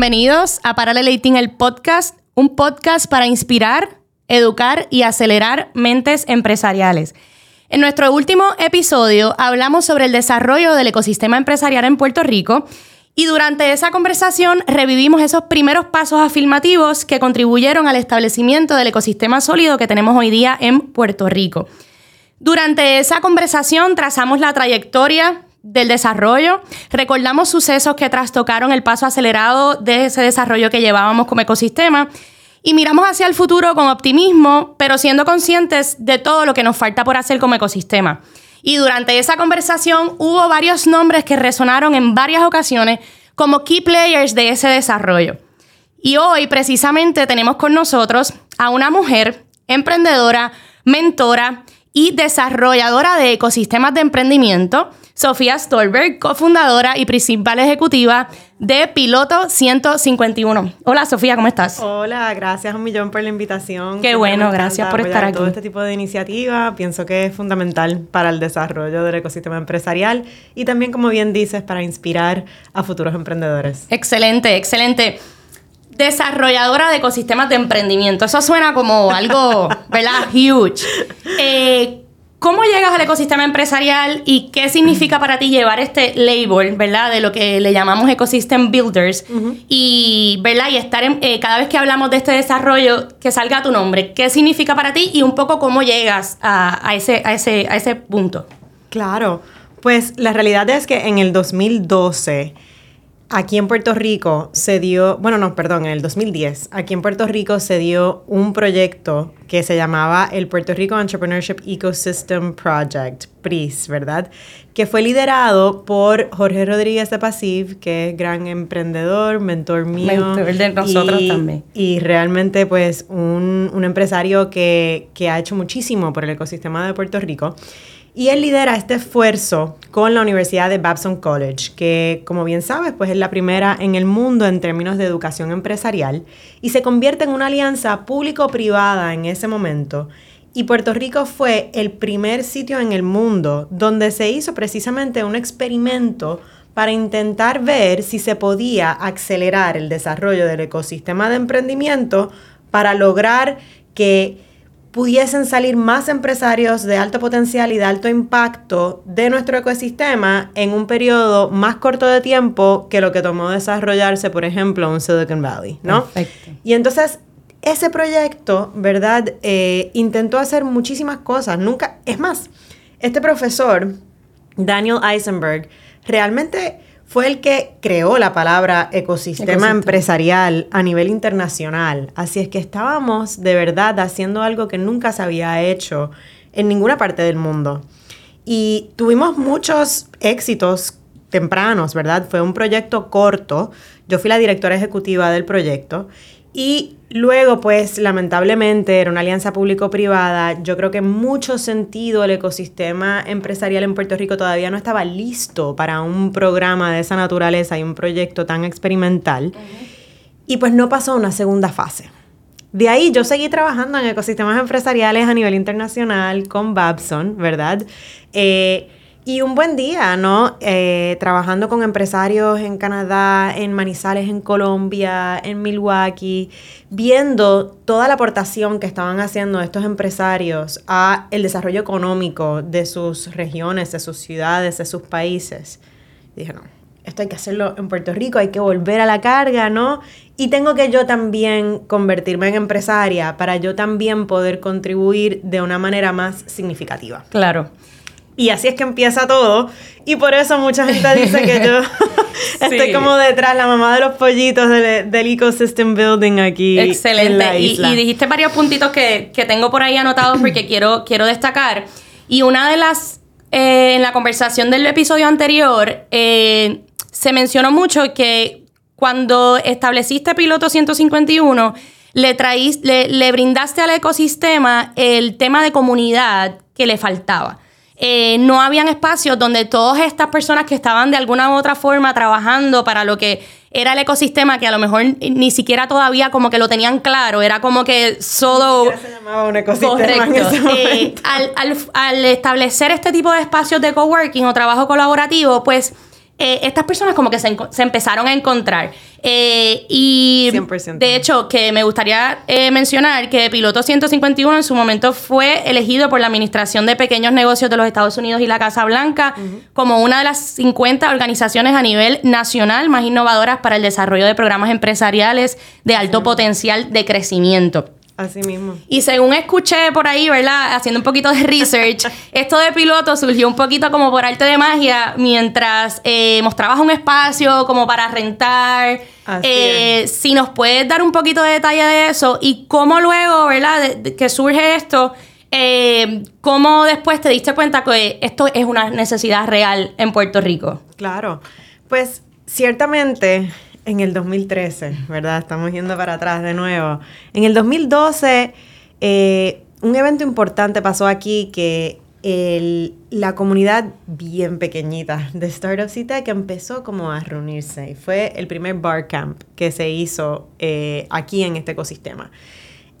bienvenidos a Paralelating el podcast, un podcast para inspirar, educar y acelerar mentes empresariales. En nuestro último episodio hablamos sobre el desarrollo del ecosistema empresarial en Puerto Rico y durante esa conversación revivimos esos primeros pasos afirmativos que contribuyeron al establecimiento del ecosistema sólido que tenemos hoy día en Puerto Rico. Durante esa conversación trazamos la trayectoria del desarrollo, recordamos sucesos que trastocaron el paso acelerado de ese desarrollo que llevábamos como ecosistema y miramos hacia el futuro con optimismo, pero siendo conscientes de todo lo que nos falta por hacer como ecosistema. Y durante esa conversación hubo varios nombres que resonaron en varias ocasiones como key players de ese desarrollo. Y hoy precisamente tenemos con nosotros a una mujer emprendedora, mentora y desarrolladora de ecosistemas de emprendimiento Sofía Stolberg, cofundadora y principal ejecutiva de Piloto 151. Hola Sofía, ¿cómo estás? Hola, gracias un millón por la invitación. Qué bueno, gracias por estar aquí. Todo este tipo de iniciativa pienso que es fundamental para el desarrollo del ecosistema empresarial y también, como bien dices, para inspirar a futuros emprendedores. Excelente, excelente desarrolladora de ecosistemas de emprendimiento. Eso suena como algo, ¿verdad? Huge. Eh, ¿Cómo llegas al ecosistema empresarial y qué significa para ti llevar este label, ¿verdad? De lo que le llamamos Ecosystem Builders. Y, ¿verdad? Y estar en, eh, cada vez que hablamos de este desarrollo, que salga tu nombre. ¿Qué significa para ti y un poco cómo llegas a, ese, a, ese, a ese punto? Claro. Pues la realidad es que en el 2012 Aquí en Puerto Rico se dio, bueno, no, perdón, en el 2010, aquí en Puerto Rico se dio un proyecto que se llamaba el Puerto Rico Entrepreneurship Ecosystem Project, PRIS, ¿verdad? Que fue liderado por Jorge Rodríguez de Pasiv, que es gran emprendedor, mentor mío. Mentor de nosotros también. Y realmente, pues, un, un empresario que, que ha hecho muchísimo por el ecosistema de Puerto Rico. Y él lidera este esfuerzo con la Universidad de Babson College, que como bien sabes, pues es la primera en el mundo en términos de educación empresarial y se convierte en una alianza público-privada en ese momento. Y Puerto Rico fue el primer sitio en el mundo donde se hizo precisamente un experimento para intentar ver si se podía acelerar el desarrollo del ecosistema de emprendimiento para lograr que pudiesen salir más empresarios de alto potencial y de alto impacto de nuestro ecosistema en un periodo más corto de tiempo que lo que tomó desarrollarse, por ejemplo, en Silicon Valley, ¿no? Perfecto. Y entonces, ese proyecto, ¿verdad? Eh, intentó hacer muchísimas cosas. Nunca, es más, este profesor, Daniel Eisenberg, realmente fue el que creó la palabra ecosistema, empresarial a nivel internacional. Así es que estábamos de verdad haciendo algo que nunca se había hecho en ninguna parte del mundo. Y tuvimos muchos éxitos tempranos, ¿verdad? Fue un proyecto corto. Yo fui la directora ejecutiva del proyecto y luego, pues, lamentablemente, era una alianza público-privada. Yo creo que en mucho sentido el ecosistema empresarial en Puerto Rico todavía no estaba listo para un programa de esa naturaleza y un proyecto tan experimental. Y pues no pasó una segunda fase. De ahí yo seguí trabajando en ecosistemas empresariales a nivel internacional con Babson, ¿verdad? Eh, y un buen día, ¿no? Eh, trabajando con empresarios en Canadá, en Manizales, en Colombia, en Milwaukee, viendo toda la aportación que estaban haciendo estos empresarios a el desarrollo económico de sus regiones, de sus ciudades, de sus países. Dije, no, esto hay que hacerlo en Puerto Rico, hay que volver a la carga, ¿no? Y tengo que yo también convertirme en empresaria para yo también poder contribuir de una manera más significativa. Claro. Y así es que empieza todo. Y por eso mucha gente dice que yo estoy como detrás, la mamá de los pollitos del, ecosystem building aquí. Excelente. En la isla. Y, dijiste varios puntitos que, tengo por ahí anotados porque quiero, quiero destacar. Y una de las, eh, en la conversación del episodio anterior, eh, se mencionó mucho que cuando estableciste Piloto 151, le, traíste, le brindaste al ecosistema el tema de comunidad que le faltaba. Eh, no habían espacios donde todas estas personas que estaban de alguna u otra forma trabajando para lo que era el ecosistema, que a lo mejor ni siquiera todavía como que lo tenían claro, era como que solo... se llamaba un ecosistema En ese eh, al, al, al establecer este tipo de espacios de coworking o trabajo colaborativo, pues eh, estas personas como que se, se empezaron a encontrar. Eh, y 100%. de hecho, que me gustaría eh, mencionar que Piloto 151 en su momento fue elegido por la Administración de Pequeños Negocios de los Estados Unidos y la Casa Blanca como una de las 50 organizaciones a nivel nacional más innovadoras para el desarrollo de programas empresariales de alto potencial de crecimiento. Así mismo. Y según escuché por ahí, ¿verdad? Haciendo un poquito de research, esto de piloto surgió un poquito como por arte de magia mientras eh, mostrabas un espacio como para rentar. Así Eh, si nos puedes dar un poquito de detalle de eso y cómo luego, ¿verdad? de- de que surge esto, eh, cómo después te diste cuenta que esto es una necesidad real en Puerto Rico. Claro. Pues ciertamente en el 2013, ¿verdad? Estamos yendo para atrás de nuevo. En el 2012, eh, un evento importante pasó aquí que el- la comunidad bien pequeñita de Startups y Tech empezó como a reunirse. Y fue el primer bar camp que se hizo eh, aquí en este ecosistema.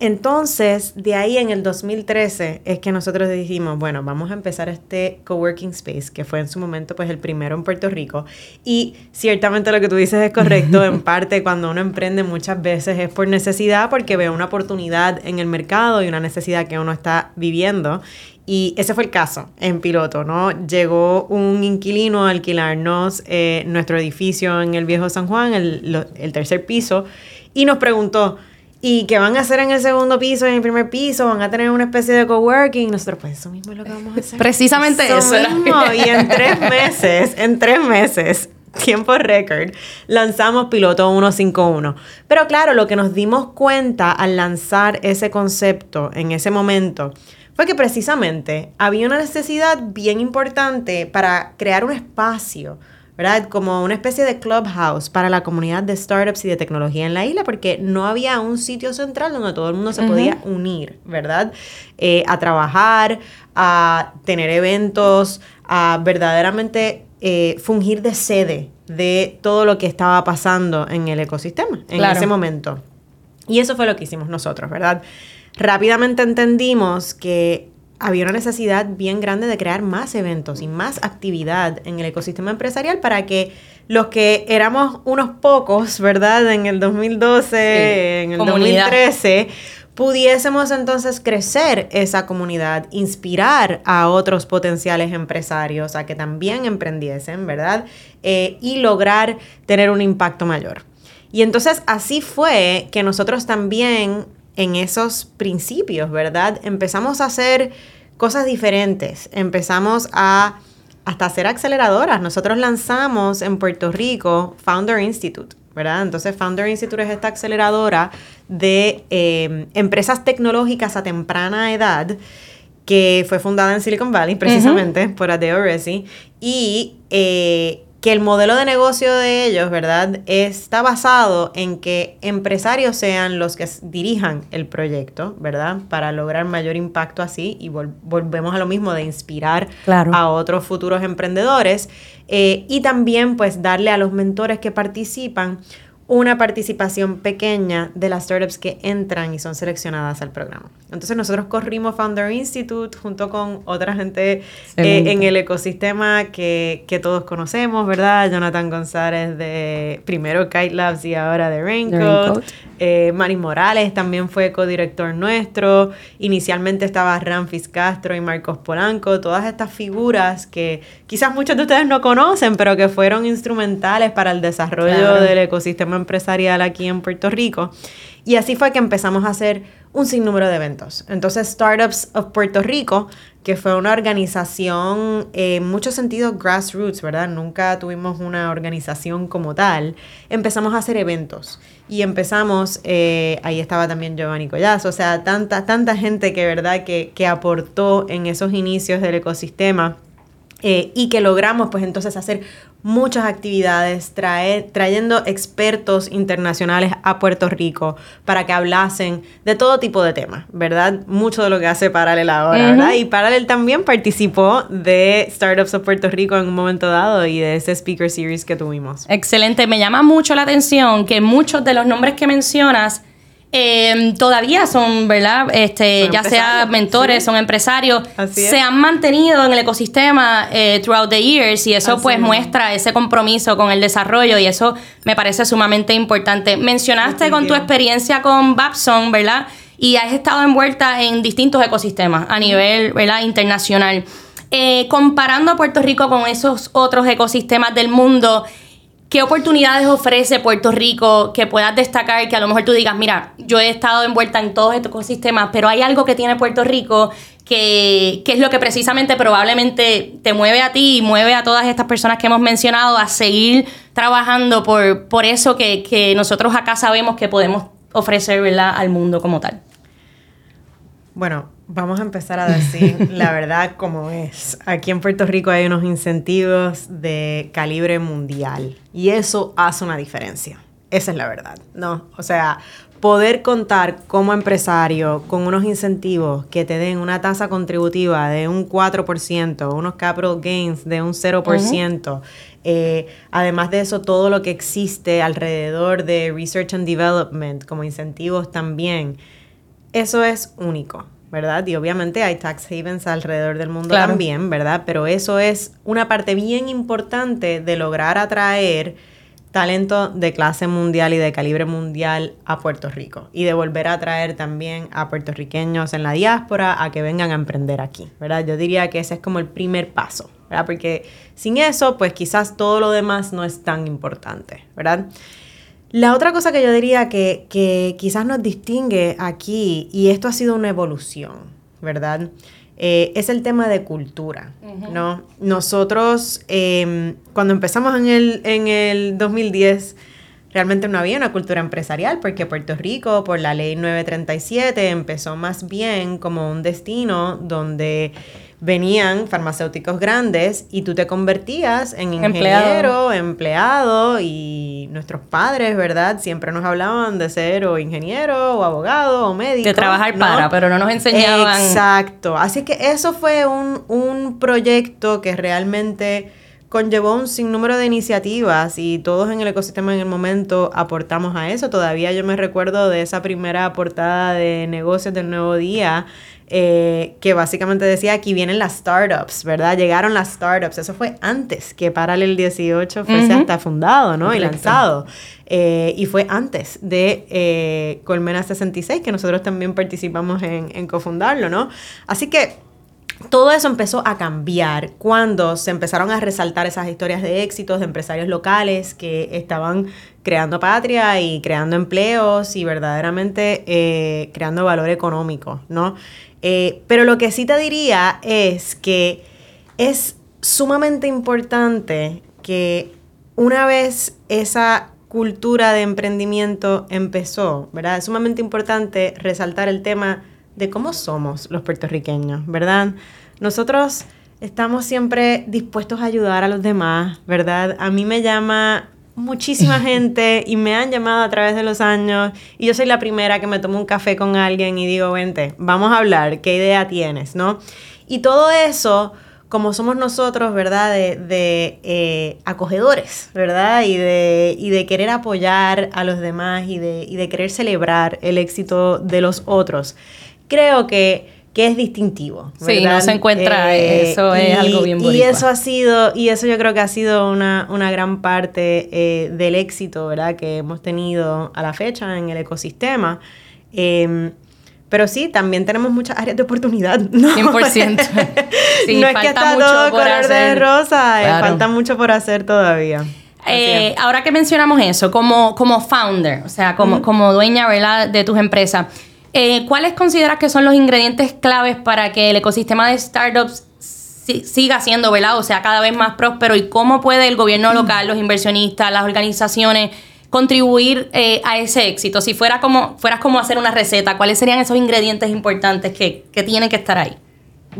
Entonces, de ahí en el 2013 es que nosotros dijimos, bueno, vamos a empezar este coworking space, que fue en su momento pues el primero en Puerto Rico. Y ciertamente lo que tú dices es correcto, en parte cuando uno emprende muchas veces es por necesidad, porque ve una oportunidad en el mercado y una necesidad que uno está viviendo. Y ese fue el caso en piloto, ¿no? Llegó un inquilino a alquilarnos eh, nuestro edificio en el viejo San Juan, el, lo- el tercer piso, y nos preguntó, ¿y qué van a hacer en el segundo piso y en el primer piso? ¿Van a tener una especie de coworking? Nosotros, pues eso mismo es lo que vamos a hacer. Precisamente eso era. mismo. Y en tres meses, en tres meses, tiempo récord, lanzamos Piloto 151. Pero claro, lo que nos dimos cuenta al lanzar ese concepto en ese momento fue que precisamente había una necesidad bien importante para crear un espacio, ¿verdad? Como una especie de clubhouse para la comunidad de startups y de tecnología en la isla, porque no había un sitio central donde todo el mundo se podía unir, ¿verdad? Eh, a trabajar, a tener eventos, a verdaderamente eh, fungir de sede de todo lo que estaba pasando en el ecosistema en Claro. ese momento. Y eso fue lo que hicimos nosotros, ¿verdad? Rápidamente entendimos que había una necesidad bien grande de crear más eventos y más actividad en el ecosistema empresarial para que los que éramos unos pocos, ¿verdad? En el 2012, Sí, en el comunidad. 2013, pudiésemos entonces crecer esa comunidad, inspirar a otros potenciales empresarios a que también emprendiesen, ¿verdad? Eh, y lograr tener un impacto mayor. Y entonces así fue que nosotros también en esos principios, ¿verdad? Empezamos a hacer cosas diferentes, empezamos a hasta hacer aceleradoras. Nosotros lanzamos en Puerto Rico Founder Institute, ¿verdad? Entonces Founder Institute es esta aceleradora de eh, empresas tecnológicas a temprana edad que fue fundada en Silicon Valley precisamente por Adeo Resi y eh, que el modelo de negocio de ellos, ¿verdad? Está basado en que empresarios sean los que dirijan el proyecto, ¿verdad? Para lograr mayor impacto así y vol- volvemos a lo mismo de inspirar Claro. a otros futuros emprendedores eh, y también pues darle a los mentores que participan una participación pequeña de las startups que entran y son seleccionadas al programa. Entonces nosotros corrimos Founder Institute junto con otra gente eh, en el ecosistema que, que todos conocemos, ¿verdad? Jonathan González de primero Kite Labs y ahora de Raincoat. Raincoat. Eh, Morales también fue codirector nuestro. Inicialmente estaba Ramfis Castro y Marcos Polanco. Todas estas figuras que quizás muchos de ustedes no conocen, pero que fueron instrumentales para el desarrollo Claro. del ecosistema empresarial aquí en Puerto Rico. Y así fue que empezamos a hacer un sinnúmero de eventos. Entonces, Startups of Puerto Rico, que fue una organización eh, en muchos sentidos grassroots, ¿verdad? Nunca tuvimos una organización como tal. Empezamos a hacer eventos y empezamos, eh, ahí estaba también Giovanni Collazo, o sea, tanta, tanta gente que, ¿verdad? Que, que aportó en esos inicios del ecosistema. Eh, y que logramos pues entonces hacer muchas actividades, traer, trayendo expertos internacionales a Puerto Rico para que hablasen de todo tipo de temas, ¿verdad? Mucho de lo que hace Paralel ahora. ¿verdad? Y Paralel también participó de Startups of Puerto Rico en un momento dado y de ese speaker series que tuvimos. Excelente, me llama mucho la atención que muchos de los nombres que mencionas eh, todavía son, ¿verdad? Este, ya sea mentores, son empresarios, se han mantenido en el ecosistema eh, throughout the years y eso pues muestra ese compromiso con el desarrollo y eso me parece sumamente importante. Mencionaste con tu experiencia con Babson, ¿verdad? Y has estado envuelta en distintos ecosistemas a nivel, ¿verdad? Internacional. Eh, comparando a Puerto Rico con esos otros ecosistemas del mundo, ¿Qué oportunidades ofrece Puerto Rico que puedas destacar que a lo mejor tú digas, mira, yo he estado envuelta en todos estos ecosistemas, pero hay algo que tiene Puerto Rico que, es lo que precisamente probablemente te mueve a ti y mueve a todas estas personas que hemos mencionado a seguir trabajando por, por eso que, que nosotros acá sabemos que podemos ofrecer al mundo como tal? Bueno, Vamos a empezar a decir la verdad como es. Aquí en Puerto Rico hay unos incentivos de calibre mundial y eso hace una diferencia. Esa es la verdad, ¿no? O sea, poder contar como empresario con unos incentivos que te den una tasa contributiva de un 4%, unos capital gains de un 0%, eh, además de eso, todo lo que existe alrededor de research and development como incentivos también, eso es único. ¿Verdad? Y obviamente hay tax havens alrededor del mundo también, ¿verdad? Pero eso es una parte bien importante de lograr atraer talento de clase mundial y de calibre mundial a Puerto Rico y de volver a atraer también a puertorriqueños en la diáspora a que vengan a emprender aquí, ¿verdad? Yo diría que ese es como el primer paso, ¿verdad? Porque sin eso, pues quizás todo lo demás no es tan importante, ¿verdad? La otra cosa que yo diría que, quizás nos distingue aquí, y esto ha sido una evolución, ¿verdad? Eh, es el tema de cultura, ¿no? Nosotros, em, cuando empezamos en el, en el 2010, realmente no había una cultura empresarial, porque Puerto Rico, por la ley 937, empezó más bien como un destino donde venían farmacéuticos grandes y tú te convertías en ingeniero, empleado. y nuestros padres, ¿verdad? Siempre nos hablaban de ser o ingeniero o abogado o médico. De trabajar para, pero no nos enseñaban. Exacto. Así que eso fue un, un proyecto que realmente conllevó un sinnúmero de iniciativas y todos en el ecosistema en el momento aportamos a eso. Todavía yo me recuerdo de esa primera portada de negocios del nuevo día eh, que básicamente decía aquí vienen las startups, ¿verdad? Llegaron las startups. Eso fue antes que Paralel 18 fuese hasta fundado, ¿no? Y lanzado. Eh, y fue antes de eh, Colmena 66, que nosotros también participamos en, en cofundarlo, ¿no? Así que todo eso empezó a cambiar cuando se empezaron a resaltar esas historias de éxitos de empresarios locales que estaban creando patria y creando empleos y verdaderamente creando valor económico, ¿no? Eh, pero lo que sí te diría es que es sumamente importante que una vez esa cultura de emprendimiento empezó, ¿verdad? Es sumamente importante resaltar el tema de cómo somos los puertorriqueños, ¿verdad? Nosotros estamos siempre dispuestos a ayudar a los demás, ¿verdad? A mí me llama muchísima gente y me han llamado a través de los años y yo soy la primera que me tomo un café con alguien y digo, vente, vamos a hablar, ¿qué idea tienes? ¿No? Y todo eso, como somos nosotros, ¿verdad? De, eh, acogedores, ¿verdad? Y de, y de querer apoyar a los demás y de, y de querer celebrar el éxito de los otros. Creo que que es distintivo. ¿verdad? Sí, no se encuentra, eh, eso es algo bien bonito. Y eso ha sido, y eso yo creo que ha sido una, una gran parte eh, del éxito, ¿verdad? Que hemos tenido a la fecha en el ecosistema. Em, pero sí, también tenemos muchas áreas de oportunidad. ¿no? 100%. Sí, no es que está todo color de rosa, eh, falta mucho por hacer todavía. ahora que mencionamos eso, como, como founder, o sea, como, como dueña ¿verdad? de tus empresas, eh, ¿Cuáles consideras que son los ingredientes claves para que el ecosistema de startups siga siendo, ¿verdad? O sea, cada vez más próspero y cómo puede el gobierno local, los inversionistas, las organizaciones contribuir eh, a ese éxito? Si fuera como, fueras como hacer una receta, ¿cuáles serían esos ingredientes importantes que, tienen que estar ahí?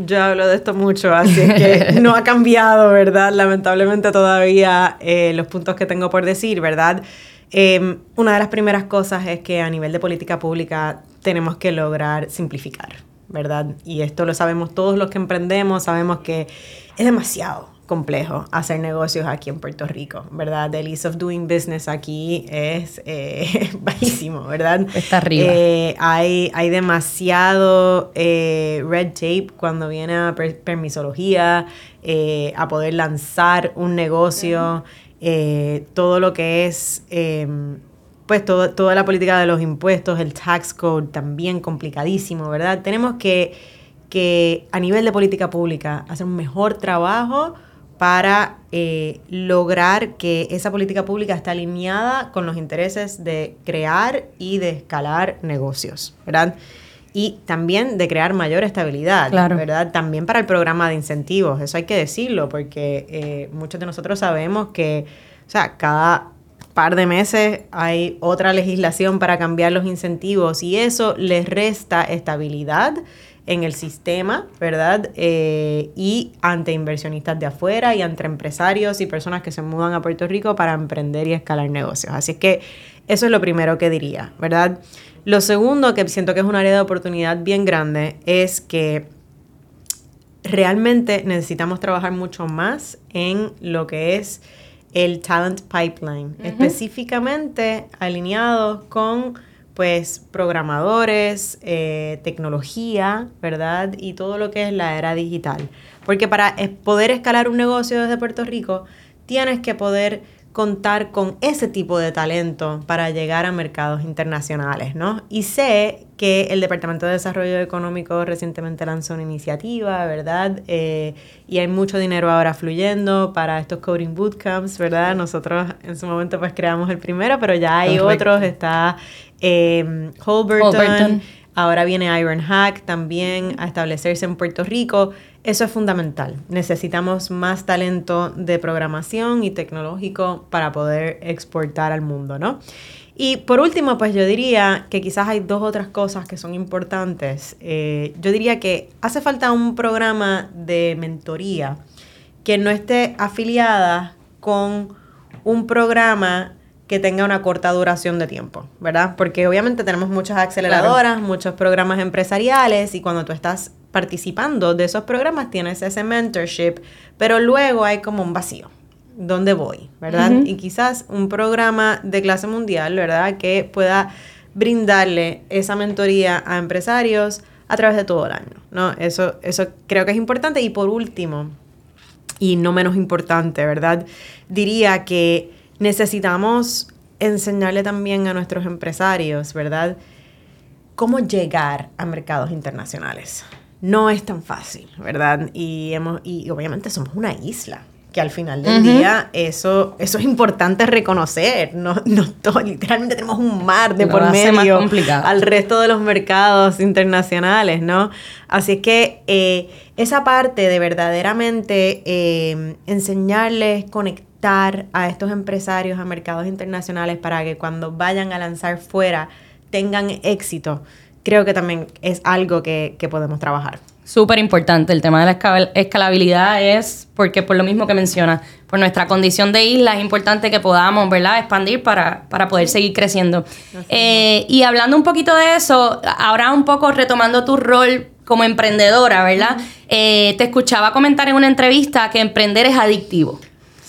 Yo hablo de esto mucho, así que no ha cambiado, ¿verdad? Lamentablemente todavía eh, los puntos que tengo por decir, ¿verdad? Una de las primeras cosas es que a nivel de política pública tenemos que lograr simplificar, ¿verdad? Y esto lo sabemos todos los que emprendemos, sabemos que es demasiado complejo hacer negocios aquí en Puerto Rico, ¿verdad? El ease of doing business aquí es eh, bajísimo, ¿verdad? Está arriba. Eh, hay, hay demasiado eh, red tape cuando viene a permisología, eh, a poder lanzar un negocio, todo lo que es pues toda la política de los impuestos, el tax code también complicadísimo, ¿verdad? Tenemos que, que a nivel de política pública hacer un mejor trabajo para eh, lograr que esa política pública esté alineada con los intereses de crear y de escalar negocios, ¿verdad? Y también de crear mayor estabilidad, ¿verdad? También para el programa de incentivos, eso hay que decirlo, porque eh, muchos de nosotros sabemos que, o sea, cada par de meses hay otra legislación para cambiar los incentivos y eso les resta estabilidad en el sistema, ¿verdad? Eh, y ante inversionistas de afuera y ante empresarios y personas que se mudan a Puerto Rico para emprender y escalar negocios. Así que eso es lo primero que diría, ¿verdad? Lo segundo que siento que es un área de oportunidad bien grande es que realmente necesitamos trabajar mucho más en lo que es el talent pipeline, específicamente alineado con pues programadores, eh, tecnología, ¿verdad? Y todo lo que es la era digital. Porque para poder escalar un negocio desde Puerto Rico, tienes que poder contar con ese tipo de talento para llegar a mercados internacionales, ¿no? Y sé que el Departamento de Desarrollo Económico recientemente lanzó una iniciativa, ¿verdad? Eh, y hay mucho dinero ahora fluyendo para estos coding bootcamps, ¿verdad? Nosotros en su momento pues creamos el primero, pero ya hay otros, está eh, Holberton, ahora viene Ironhack también a establecerse en Puerto Rico. Eso es fundamental. Necesitamos más talento de programación y tecnológico para poder exportar al mundo, ¿no? Y por último, pues yo diría que quizás hay dos otras cosas que son importantes. Eh, yo diría que hace falta un programa de mentoría que no esté afiliada con un programa que tenga una corta duración de tiempo, ¿verdad? Porque obviamente tenemos muchas aceleradoras, muchos programas empresariales y cuando tú estás participando de esos programas tienes ese mentorship, pero luego hay como un vacío. ¿Dónde voy? ¿Verdad? Y quizás un programa de clase mundial, ¿verdad? Que pueda brindarle esa mentoría a empresarios a través de todo el año, ¿no? Eso, eso creo que es importante. Y por último, y no menos importante, ¿verdad? Diría que necesitamos enseñarle también a nuestros empresarios, ¿verdad? Cómo llegar a mercados internacionales no es tan fácil, ¿verdad? Y, hemos, y obviamente somos una isla, que al final del día eso, eso es importante reconocer. No, no literalmente tenemos un mar de por medio al resto de los mercados internacionales, ¿no? Así que eh, esa parte de verdaderamente eh, enseñarles, conectar a estos empresarios a mercados internacionales para que cuando vayan a lanzar fuera tengan éxito creo que también es algo que, podemos trabajar. Súper importante. El tema de la escalabilidad es porque por lo mismo que menciona, por nuestra condición de isla es importante que podamos, ¿verdad?, expandir para, para poder seguir creciendo. Eh, y hablando un poquito de eso, ahora un poco retomando tu rol como emprendedora, ¿verdad? Eh, te escuchaba comentar en una entrevista que emprender es adictivo.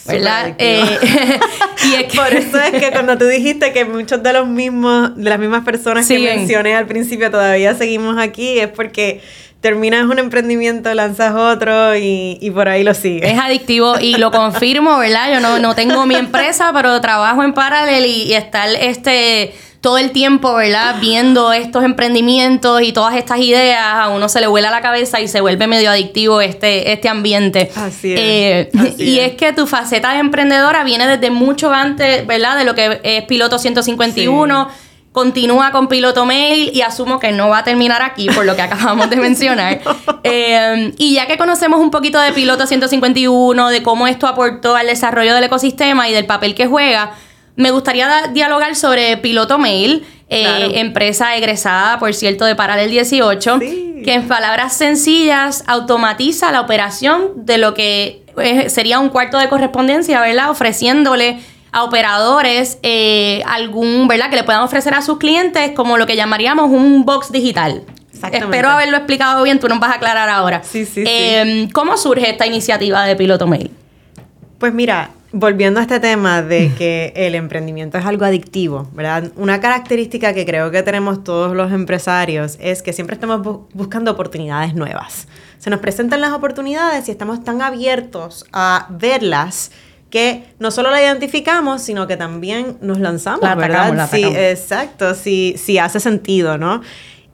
¿Verdad? Eh, y Por eso es que cuando tú dijiste que muchos de los mismos, de las mismas personas que mencioné al principio todavía seguimos aquí, es porque terminas un emprendimiento, lanzas otro y, y, por ahí lo sigues. Es adictivo y lo confirmo, ¿verdad? Yo no, no tengo mi empresa, pero trabajo en paralelo y, y estar este todo el tiempo, ¿verdad? Viendo estos emprendimientos y todas estas ideas, a uno se le vuela la cabeza y se vuelve medio adictivo este, este ambiente. Así es. Eh, y es. que tu faceta de emprendedora viene desde mucho antes, ¿verdad? De lo que es Piloto 151. Continúa con Piloto Mail y asumo que no va a terminar aquí por lo que acabamos de mencionar. Eh, y ya que conocemos un poquito de Piloto 151, de cómo esto aportó al desarrollo del ecosistema y del papel que juega, me gustaría dialogar sobre Piloto Mail, eh, empresa egresada, por cierto, de Paralel 18, que en palabras sencillas automatiza la operación de lo que eh, sería un cuarto de correspondencia, ¿verdad? Ofreciéndole a operadores eh, algún, ¿verdad? Que le puedan ofrecer a sus clientes como lo que llamaríamos un box digital. Espero haberlo explicado bien, tú nos vas a aclarar ahora. Sí, sí, sí. Em, ¿Cómo surge esta iniciativa de Piloto Mail? Pues mira, volviendo a este tema de que el emprendimiento es algo adictivo, ¿verdad? Una característica que creo que tenemos todos los empresarios es que siempre estamos buscando oportunidades nuevas. Se nos presentan las oportunidades y estamos tan abiertos a verlas que no solo la identificamos, sino que también nos lanzamos, ¿verdad? Sí, exacto, sí, sí hace sentido, ¿no?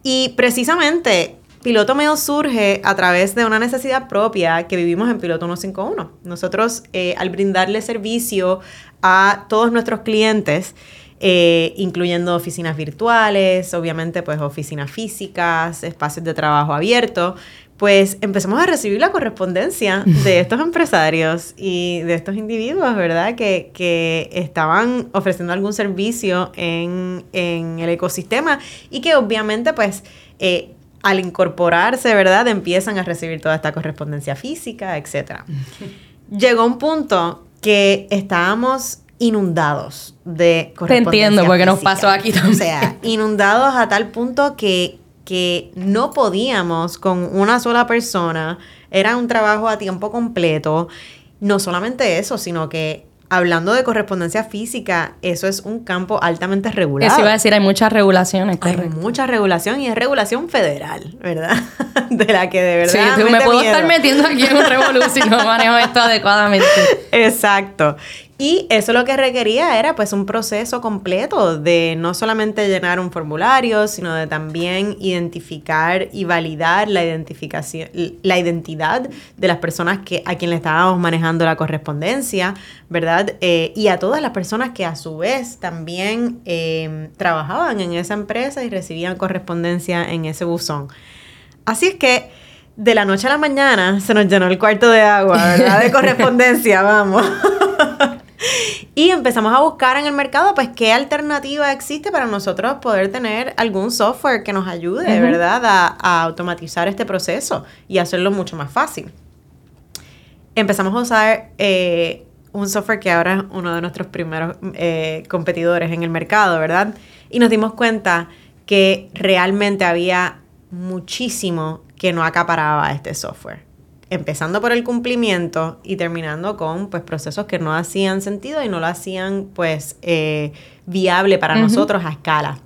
Y precisamente Piloto Meo surge a través de una necesidad propia que vivimos en Piloto 151. Nosotros, eh, al brindarle servicio a todos nuestros clientes, eh, incluyendo oficinas virtuales, obviamente pues oficinas físicas, espacios de trabajo abiertos, pues empezamos a recibir la correspondencia de estos empresarios y de estos individuos, ¿verdad? Que, que estaban ofreciendo algún servicio en, en, el ecosistema y que obviamente pues eh, al incorporarse, ¿verdad? Empiezan a recibir toda esta correspondencia física, etc. Llegó un punto que estábamos inundados de correspondencia Te entiendo, porque nos pasó aquí también. O sea, inundados a tal punto que que no podíamos con una sola persona, era un trabajo a tiempo completo. No solamente eso, sino que hablando de correspondencia física, eso es un campo altamente regulado. Eso iba a decir, hay muchas regulaciones. Hay mucha regulación y es regulación federal, ¿verdad? de la que de verdad. Sí, me puedo estar metiendo aquí en un revolución si no manejo esto adecuadamente. Exacto. Y eso lo que requería era pues un proceso completo de no solamente llenar un formulario, sino de también identificar y validar la identificación, la identidad de las personas que, a quien le estábamos manejando la correspondencia, ¿verdad? Eh, y a todas las personas que a su vez también em, trabajaban en esa empresa y recibían correspondencia en ese buzón. Así es que de la noche a la mañana se nos llenó el cuarto de agua, ¿verdad? De correspondencia, vamos. y empezamos a buscar en el mercado, pues, qué alternativa existe para nosotros poder tener algún software que nos ayude, ¿verdad?, a, automatizar este proceso y hacerlo mucho más fácil. Empezamos a usar eh, un software que ahora es uno de nuestros primeros eh, competidores en el mercado, ¿verdad? Y nos dimos cuenta que realmente había muchísimo que no acaparaba este software empezando por el cumplimiento y terminando con pues procesos que no hacían sentido y no lo hacían pues eh, viable para nosotros a escala.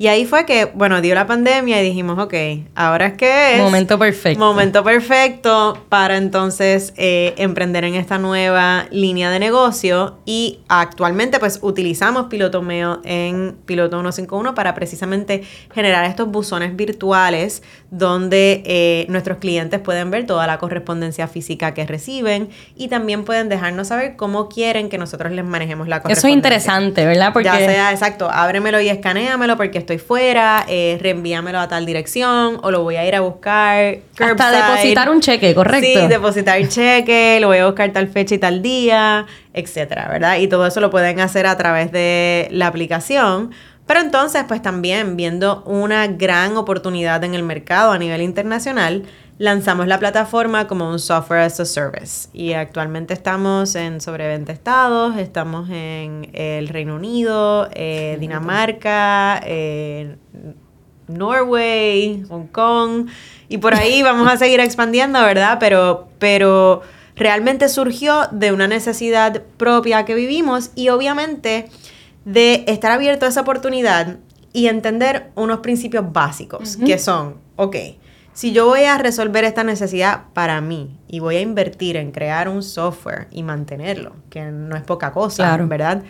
Y ahí fue que, bueno, dio la pandemia y dijimos, ok, ahora es que es... Momento perfecto. Momento perfecto para entonces eh, emprender en esta nueva línea de negocio. Y actualmente pues utilizamos Piloto Meo en Piloto 151 para precisamente generar estos buzones virtuales donde eh, nuestros clientes pueden ver toda la correspondencia física que reciben y también pueden dejarnos saber cómo quieren que nosotros les manejemos la correspondencia. Eso es interesante, ¿verdad? Porque... Ya sea, exacto, ábremelo y escanéamelo porque estoy fuera, eh, reenvíamelo a tal dirección o lo voy a ir a buscar. Hasta depositar un cheque, correcto. Sí, depositar cheque, lo voy a buscar tal fecha y tal día, etcétera, ¿verdad? Y todo eso lo pueden hacer a través de la aplicación. Pero entonces, pues también viendo una gran oportunidad en el mercado a nivel internacional, lanzamos la plataforma como un software as a service. Y actualmente estamos en sobre 20 estados, estamos en el Reino Unido, eh, Dinamarca, eh, Norway, Hong Kong. Y por ahí vamos a seguir expandiendo, ¿verdad? Pero, pero realmente surgió de una necesidad propia que vivimos y obviamente de estar abierto a esa oportunidad y entender unos principios básicos que son, ok, si yo voy a resolver esta necesidad para mí y voy a invertir en crear un software y mantenerlo, que no es poca cosa, ¿verdad?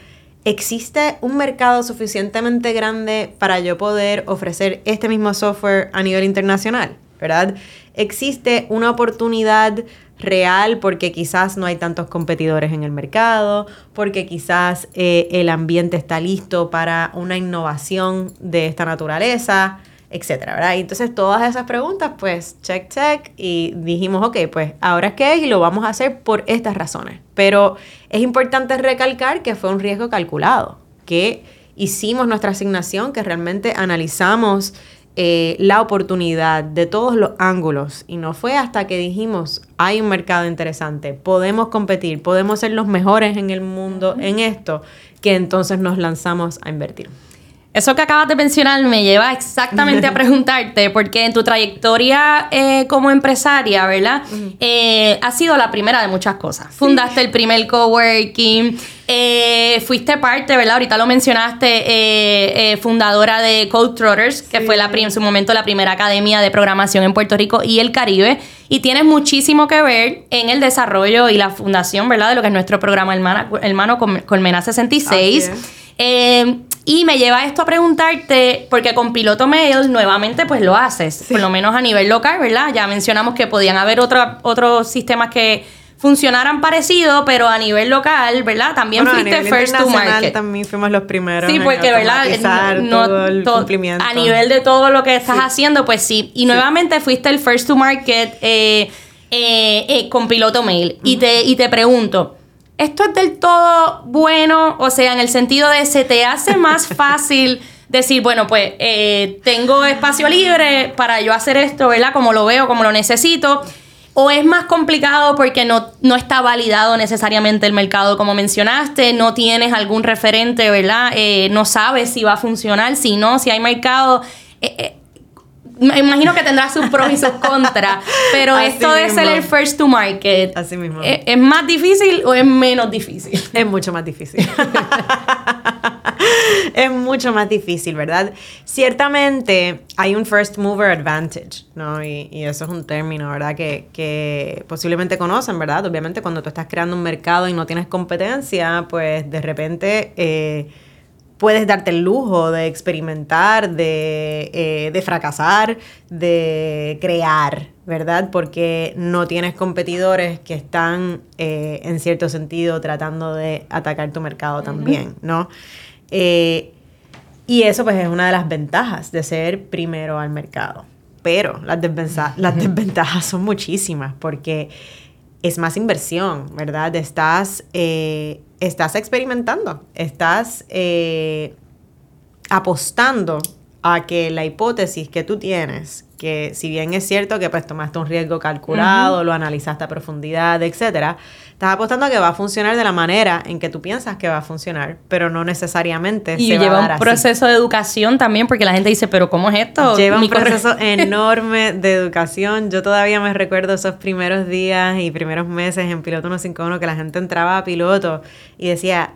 ¿Existe un mercado suficientemente grande para yo poder ofrecer este mismo software a nivel internacional? ¿Verdad? ¿Existe una oportunidad real porque quizás no hay tantos competidores en el mercado, porque quizás eh, el ambiente está listo para una innovación de esta naturaleza? Etcétera, ¿verdad? Y entonces todas esas preguntas, pues, check, check, y dijimos, ok, pues ahora es y lo vamos a hacer por estas razones. Pero es importante recalcar que fue un riesgo calculado, que hicimos nuestra asignación, que realmente analizamos eh, la oportunidad de todos los ángulos y no fue hasta que dijimos, hay un mercado interesante, podemos competir, podemos ser los mejores en el mundo en esto, que entonces nos lanzamos a invertir. Eso que acabas de mencionar me lleva exactamente a preguntarte, porque en tu trayectoria eh, como empresaria, ¿verdad? Eh, has sido la primera de muchas cosas. Fundaste el primer coworking, eh, fuiste parte, ¿verdad? Ahorita lo mencionaste, fundadora de Code Trotters, que fue la en su momento la primera academia de programación en Puerto Rico y el Caribe. Y tienes muchísimo que ver en el desarrollo y la fundación, ¿verdad? De lo que es nuestro programa Hermano Colmena 66. Y me lleva esto a preguntarte, porque con Piloto Mail nuevamente pues lo haces, por lo menos a nivel local, ¿verdad? Ya mencionamos que podían haber otros sistemas que funcionaran parecido, pero a nivel local, ¿verdad? También fuiste first to market. También fuimos los primeros. Sí, porque, ¿verdad? No, todo el cumplimiento. A nivel de todo lo que estás haciendo, pues sí. Y nuevamente fuiste el first to market eh, eh, eh, con Piloto Mail. y, te, y te pregunto, esto es del todo bueno, o sea, en el sentido de se te hace más fácil decir, bueno, pues eh, tengo espacio libre para yo hacer esto, ¿verdad? Como lo veo, como lo necesito. O es más complicado porque no, no está validado necesariamente el mercado, como mencionaste, no tienes algún referente, ¿verdad? Eh, no sabes si va a funcionar, si no, si hay mercado. Eh, me imagino que tendrá sus pros y sus contras, pero esto de ser el first to market, Así mismo. ¿es, más difícil o es menos difícil? Es mucho más difícil. es mucho más difícil, ¿verdad? Ciertamente hay un first mover advantage, ¿no? Y, eso es un término, ¿verdad? Que, que, posiblemente conocen, ¿verdad? Obviamente cuando tú estás creando un mercado y no tienes competencia, pues de repente... Eh, puedes darte el lujo de experimentar, eh, de, fracasar, de crear, ¿verdad? Porque no tienes competidores que están, eh, en cierto sentido, tratando de atacar tu mercado también, ¿no? Eh, y eso pues es una de las ventajas de ser primero al mercado. Pero las, las desventajas son muchísimas porque es más inversión, ¿verdad? Estás estás experimentando, estás eh, apostando a que la hipótesis que tú tienes, que si bien es cierto que pues tomaste un riesgo calculado, lo analizaste a profundidad, etcétera, estás apostando a que va a funcionar de la manera en que tú piensas que va a funcionar, pero no necesariamente y lleva un proceso de educación también, porque la gente dice, pero ¿cómo es esto? Lleva un proceso enorme de educación. Yo todavía me recuerdo esos primeros días y primeros meses en Piloto 151 que la gente entraba a piloto y decía,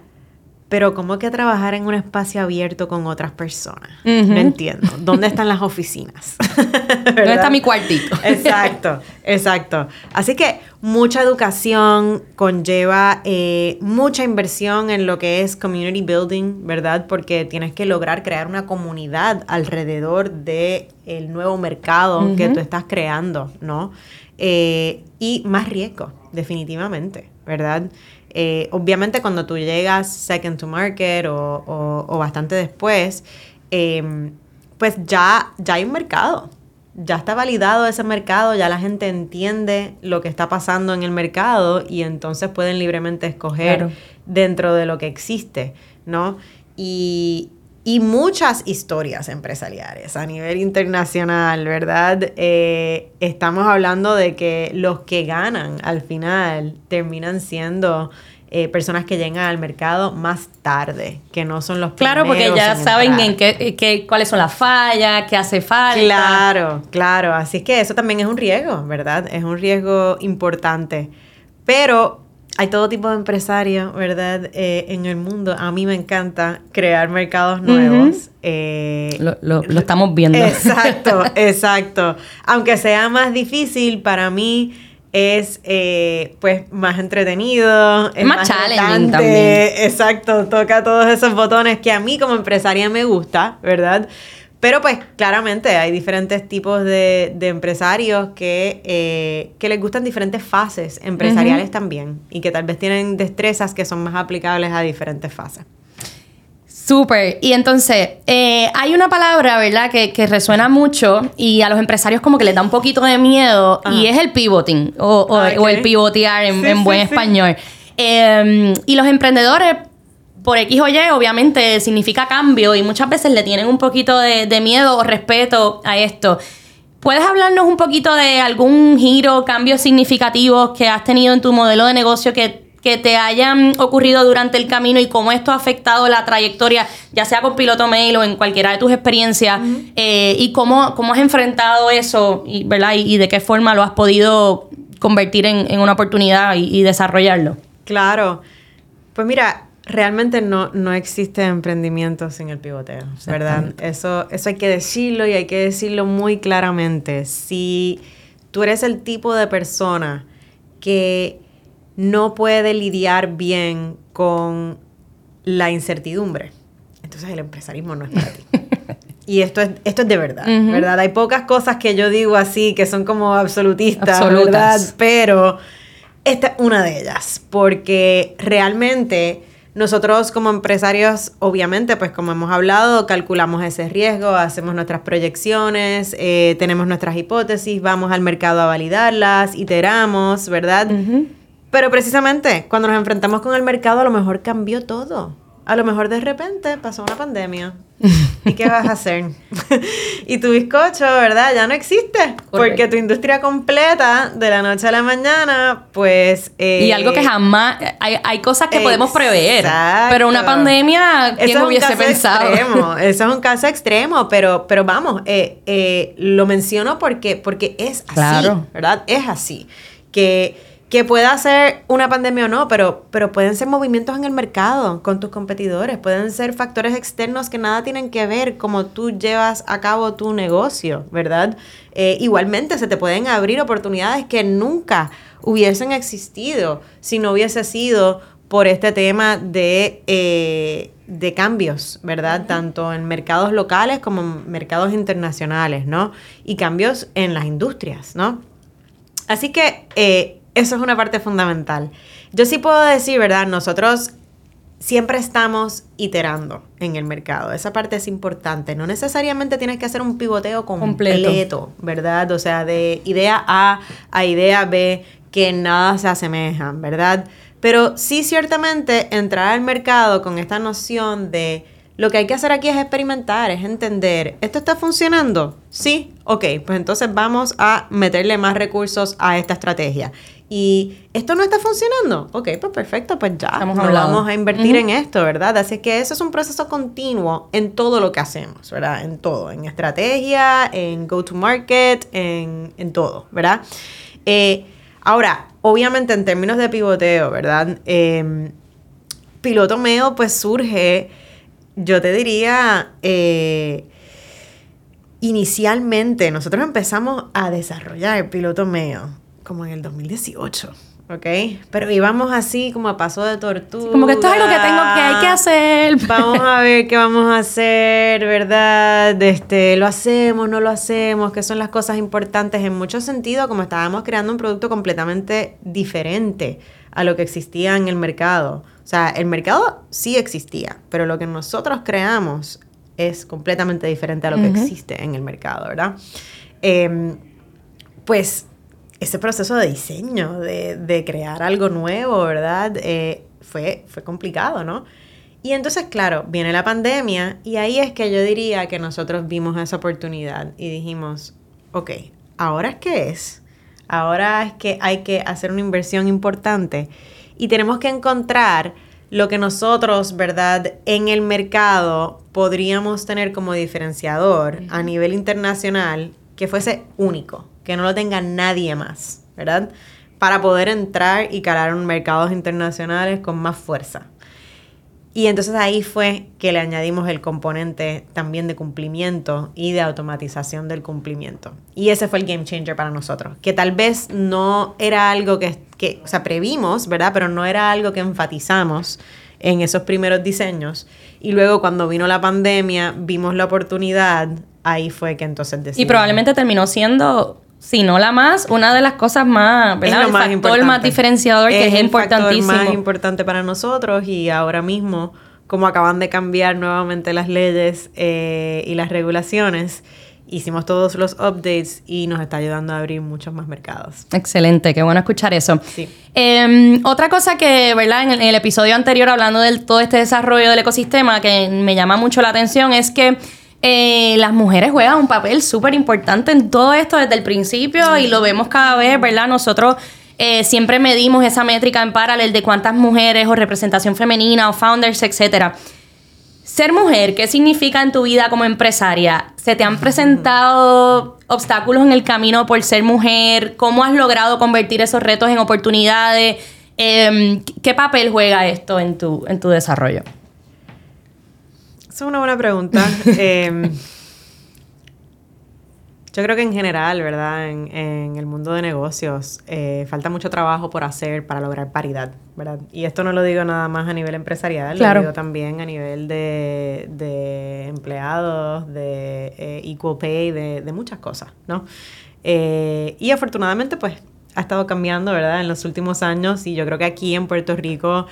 pero ¿cómo que trabajar en un espacio abierto con otras personas? No entiendo. ¿Dónde están las oficinas? ¿Dónde está mi cuartito? exacto, exacto. Así que mucha educación conlleva eh, mucha inversión en lo que es community building, ¿verdad? Porque tienes que lograr crear una comunidad alrededor del el nuevo mercado que tú estás creando, ¿no? Eh, y más riesgo, definitivamente, ¿verdad? Eh, obviamente cuando tú llegas second to market o, bastante después, em, pues ya, ya hay un mercado. Ya está validado ese mercado, ya la gente entiende lo que está pasando en el mercado y entonces pueden libremente escoger dentro de lo que existe, ¿no? Y, muchas historias empresariales a nivel internacional, ¿verdad? Eh, estamos hablando de que los que ganan al final terminan siendo eh, personas que llegan al mercado más tarde, que no son los Claro, porque ya saben en qué, qué, cuáles son las fallas, qué hace falta. Claro, claro. Así es que eso también es un riesgo, ¿verdad? Es un riesgo importante. Pero hay todo tipo de empresarios, ¿verdad? Eh, en el mundo. A mí me encanta crear mercados nuevos. Eh, lo, estamos viendo. Exacto, exacto. Aunque sea más difícil para mí es eh, pues más entretenido, es más, challenging también. Exacto, toca todos esos botones que a mí como empresaria me gusta, ¿verdad? Pero pues claramente hay diferentes tipos de, empresarios que, eh, que les gustan diferentes fases empresariales también y que tal vez tienen destrezas que son más aplicables a diferentes fases. Súper. Y entonces, eh, hay una palabra, ¿verdad?, que, resuena mucho y a los empresarios como que les da un poquito de miedo y es el pivoting o, el pivotear en, buen español. Em, y los emprendedores por X o Y, obviamente significa cambio y muchas veces le tienen un poquito de, miedo o respeto a esto. ¿Puedes hablarnos un poquito de algún giro, cambios significativos que has tenido en tu modelo de negocio que, que te hayan ocurrido durante el camino y cómo esto ha afectado la trayectoria, ya sea con Piloto Mail o en cualquiera de tus experiencias, eh, y cómo, cómo has enfrentado eso, y, ¿verdad? Y, de qué forma lo has podido convertir en, una oportunidad y, desarrollarlo. Claro. Pues mira, realmente no, no existe emprendimiento sin el pivoteo, ¿verdad? Eso, eso hay que decirlo y hay que decirlo muy claramente. Si tú eres el tipo de persona que no puede lidiar bien con la incertidumbre, entonces el empresarismo no es para ti. Y esto es, esto es de verdad, ¿verdad? Hay pocas cosas que yo digo así que son como absolutistas, ¿verdad? Pero esta es una de ellas, porque realmente nosotros como empresarios, obviamente, pues como hemos hablado, calculamos ese riesgo, hacemos nuestras proyecciones, eh, tenemos nuestras hipótesis, vamos al mercado a validarlas, iteramos, ¿verdad? Pero precisamente cuando nos enfrentamos con el mercado a lo mejor cambió todo. A lo mejor de repente pasó una pandemia. ¿Y qué vas a hacer? y tu bizcocho, ¿verdad? Ya no existe. Porque tu industria completa, de la noche a la mañana, pues... y algo que eh, jamás... Hay, cosas que podemos prever. Pero una pandemia, ¿quién Eso hubiese pensado? Extremo. Eso es un caso extremo. Pero, pero vamos, eh, eh, lo menciono porque, porque es así, ¿verdad? Es así. Que que pueda ser una pandemia o no, pero, pero pueden ser movimientos en el mercado con tus competidores, pueden ser factores externos que nada tienen que ver como tú llevas a cabo tu negocio, ¿verdad? Eh, igualmente se te pueden abrir oportunidades que nunca hubiesen existido si no hubiese sido por este tema de, eh, de cambios, ¿verdad? Tanto en mercados locales como en mercados internacionales, ¿no? Y cambios en las industrias, ¿no? Así que eh, eso es una parte fundamental. Yo sí puedo decir, ¿verdad? Nosotros siempre estamos iterando en el mercado. Esa parte es importante. No necesariamente tienes que hacer un pivoteo completo, ¿verdad? O sea, de idea A a idea B, que nada se asemejan, ¿verdad? Pero sí ciertamente entrar al mercado con esta noción de lo que hay que hacer aquí es experimentar, es entender, ¿esto está funcionando? Sí, ok, pues entonces vamos a meterle más recursos a esta estrategia. Y esto no está funcionando. Ok, pues perfecto, pues ya vamos a invertir en esto, ¿verdad? Así que eso es un proceso continuo en todo lo que hacemos, ¿verdad? En todo, en estrategia, en go-to-market, en, todo, ¿verdad? Eh, ahora, obviamente en términos de pivoteo, ¿verdad? Eh, piloto meo pues surge, yo te diría, eh, inicialmente nosotros empezamos a desarrollar el piloto meo como en el 2018. ¿ok? Pero íbamos así como a paso de tortuga. como que esto es algo que tengo que hay que hacer. Vamos a ver qué vamos a hacer, ¿verdad? Este, lo hacemos, no lo hacemos, qué son las cosas importantes en mucho sentido, como estábamos creando un producto completamente diferente a lo que existía en el mercado. O sea, el mercado sí existía, pero lo que nosotros creamos es completamente diferente a lo que existe en el mercado, ¿verdad? Em, pues ese proceso de diseño, de, crear algo nuevo, ¿verdad? Eh, fue, fue complicado, ¿no? Y entonces, claro, viene la pandemia y ahí es que yo diría que nosotros vimos esa oportunidad y dijimos, ok, ahora es que es, ahora es que hay que hacer una inversión importante y tenemos que encontrar lo que nosotros, ¿verdad? En el mercado podríamos tener como diferenciador a nivel internacional que fuese único que no lo tenga nadie más, ¿verdad? Para poder entrar y calar en mercados internacionales con más fuerza. Y entonces ahí fue que le añadimos el componente también de cumplimiento y de automatización del cumplimiento. Y ese fue el game changer para nosotros, que tal vez no era algo que, que o sea, previmos, ¿verdad? Pero no era algo que enfatizamos en esos primeros diseños. Y luego cuando vino la pandemia, vimos la oportunidad, ahí fue que entonces decidimos. Y probablemente terminó siendo si no la más, una de las cosas más, ¿verdad? Es lo más el factor más diferenciador que es importantísimo. Es el más importante para nosotros y ahora mismo, como acaban de cambiar nuevamente las leyes eh, y las regulaciones, hicimos todos los updates y nos está ayudando a abrir muchos más mercados. Excelente, qué bueno escuchar eso. Sí. Em, otra cosa que, ¿verdad? En el, en el episodio anterior, hablando de todo este desarrollo del ecosistema, que me llama mucho la atención, es que eh, las mujeres juegan un papel súper importante en todo esto desde el principio y lo vemos cada vez, ¿verdad? Nosotros eh, siempre medimos esa métrica en paralel de cuántas mujeres o representación femenina o founders, etcétera. Ser mujer, ¿qué significa en tu vida como empresaria? ¿Se te han presentado obstáculos en el camino por ser mujer? ¿Cómo has logrado convertir esos retos en oportunidades? Em, ¿Qué papel juega esto en tu, en tu desarrollo? Esa es una buena pregunta. Em, yo creo que en general, ¿verdad? En, el mundo de negocios eh, falta mucho trabajo por hacer para lograr paridad, ¿verdad? Y esto no lo digo nada más a nivel empresarial, lo digo también a nivel de, empleados, de eh, equal pay, de, muchas cosas, ¿no? Eh, y afortunadamente, pues, ha estado cambiando, ¿verdad? En los últimos años y yo creo que aquí en Puerto Rico